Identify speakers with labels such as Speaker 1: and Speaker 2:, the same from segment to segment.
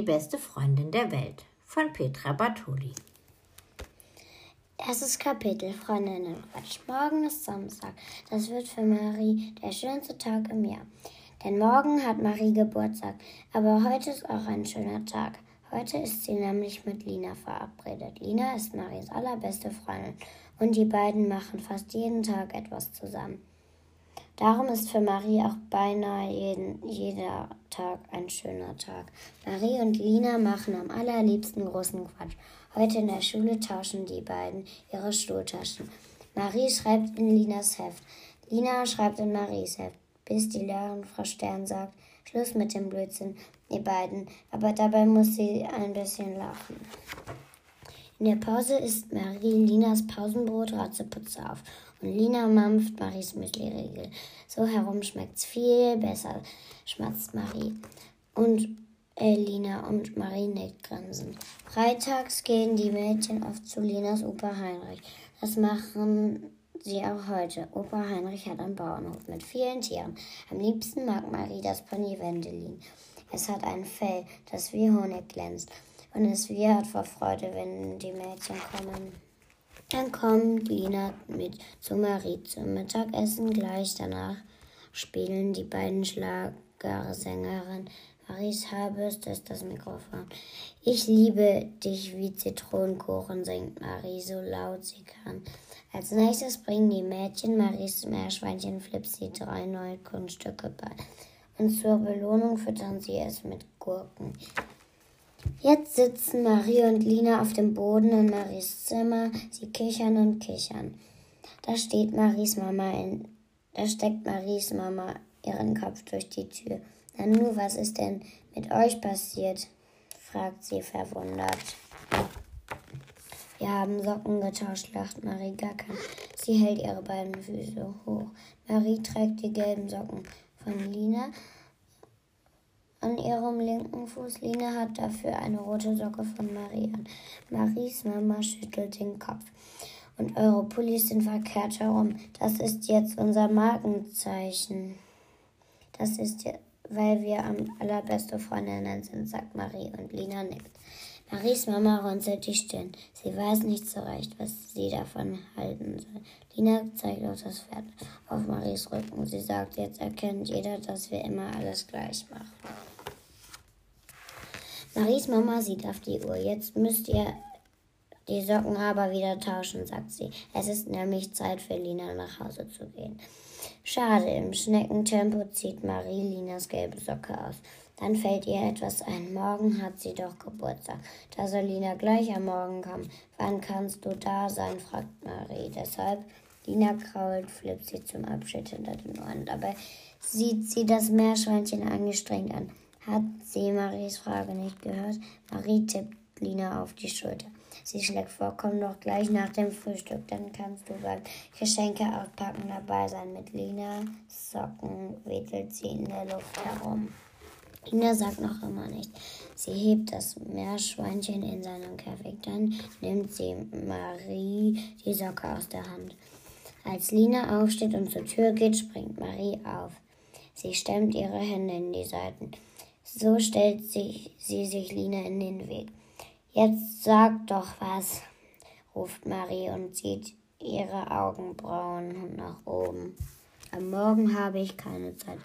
Speaker 1: die beste Freundin der Welt von Petra Bartoli.
Speaker 2: Erstes Kapitel, Freundinnenquatsch. Morgen ist Samstag. Das wird für Marie der schönste Tag im Jahr. Denn morgen hat Marie Geburtstag. Aber heute ist auch ein schöner Tag. Heute ist sie nämlich mit Lina verabredet. Lina ist Maries allerbeste Freundin und die beiden machen fast jeden Tag etwas zusammen. Darum ist für Marie auch beinahe jeden, jeder Tag ein schöner Tag. Marie und Lina machen am allerliebsten großen Quatsch. Heute in der Schule tauschen die beiden ihre Schultaschen. Marie schreibt in Linas Heft. Lina schreibt in Maries Heft, bis die Lehrerin Frau Stern sagt, Schluss mit dem Blödsinn, ihr beiden. Aber dabei muss sie ein bisschen lachen. In der Pause isst Marie Linas Pausenbrot Ratzeputze auf und Lina mampft Maries Müsli-Riegel. So herum schmeckt's viel besser, schmatzt Marie. Und äh, Lina und Marie nickt grinsend. Freitags gehen die Mädchen oft zu Linas Opa Heinrich. Das machen sie auch heute. Opa Heinrich hat einen Bauernhof mit vielen Tieren. Am liebsten mag Marie das Pony Wendelin. Es hat ein Fell, das wie Honig glänzt. Und es wiehert vor Freude, wenn die Mädchen kommen. Dann kommt Lina mit zu Marie zum Mittagessen. Gleich danach spielen die beiden Schlagersängerinnen. Maries Haarbürste ist das Mikrofon. Ich liebe dich wie Zitronenkuchen, singt Marie so laut sie kann. Als nächstes bringen die Mädchen Maries Meerschweinchen Flipsy drei neue Kunststücke bei. Und zur Belohnung füttern sie es mit Gurken. Jetzt sitzen Marie und Lina auf dem Boden in Maries Zimmer. Sie kichern und kichern. Da steht Maries Mama in. Da steckt Maries Mama ihren Kopf durch die Tür. Nanu, was ist denn mit euch passiert? fragt sie verwundert. Wir haben Socken getauscht, lacht Marie Gackern. Sie hält ihre beiden Füße hoch. Marie trägt die gelben Socken von Lina an ihrem linken Fuß. Lina hat dafür eine rote Socke von Marie an. Maries Mama schüttelt den Kopf. Und eure Pullis sind verkehrt herum. Das ist jetzt unser Markenzeichen. Das ist, weil wir am allerbeste Freundinnen sind, sagt Marie und Lina nickt. Maries Mama runzelt die Stirn. Sie weiß nicht so recht, was sie davon halten soll. Lina zeigt auf das Pferd auf Maries Rücken. Sie sagt, jetzt erkennt jeder, dass wir immer alles gleich machen. Maries Mama sieht auf die Uhr. Jetzt müsst ihr die Socken aber wieder tauschen, sagt sie. Es ist nämlich Zeit für Lina nach Hause zu gehen. Schade, im Schneckentempo zieht Marie Linas gelbe Socke aus. Dann fällt ihr etwas ein. Morgen hat sie doch Geburtstag. Da soll Lina gleich am Morgen kommen. Wann kannst du da sein? fragt Marie. Deshalb Lina krault Flipsy zum Abschied hinter den Ohren. Dabei sieht sie das Meerschweinchen angestrengt an. Hat sie Maries Frage nicht gehört? Marie tippt Lina auf die Schulter. Sie schlägt vor, komm doch gleich nach dem Frühstück, dann kannst du beim Geschenke auspacken dabei sein. Mit Lina Socken wedelt sie in der Luft herum. Ina sagt noch immer nicht. Sie hebt das Meerschweinchen in seinem Käfig. Dann nimmt sie Marie die Socke aus der Hand. Als Lina aufsteht und zur Tür geht, springt Marie auf. Sie stemmt ihre Hände in die Seiten. So stellt sich, sie sich Lina in den Weg. Jetzt sag doch was, ruft Marie und zieht ihre Augenbrauen nach oben. Am Morgen habe ich keine Zeit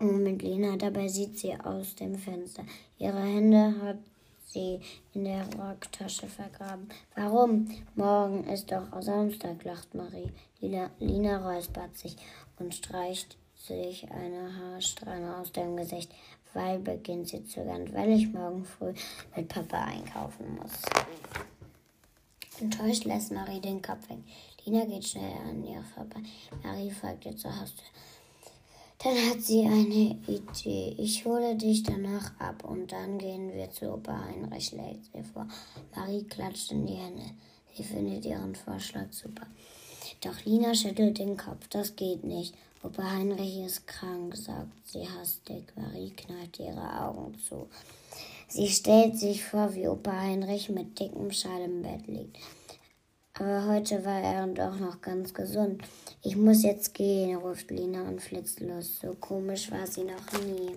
Speaker 2: mit Lena. Dabei sieht sie aus dem Fenster. Ihre Hände hat sie in der Rocktasche vergraben. Warum? Morgen ist doch Samstag, lacht Marie. Lina, Lina räuspert sich und streicht sich eine Haarsträhne aus dem Gesicht. Weil beginnt sie zögernd, weil ich morgen früh mit Papa einkaufen muss. Enttäuscht lässt Marie den Kopf weg. Lina geht schnell an ihr vorbei. Marie fragt ihr zur Haustür. Dann hat sie eine Idee. Ich hole dich danach ab und dann gehen wir zu Opa Heinrich, schlägt sie vor. Marie klatscht in die Hände. Sie findet ihren Vorschlag super. Doch Lina schüttelt den Kopf. Das geht nicht. Opa Heinrich ist krank, sagt sie hastig. Marie knallt ihre Augen zu. Sie stellt sich vor, wie Opa Heinrich mit dickem Schal im Bett liegt. Aber heute war er doch noch ganz gesund. Ich muss jetzt gehen, ruft Lina und flitzt los. So komisch war sie noch nie.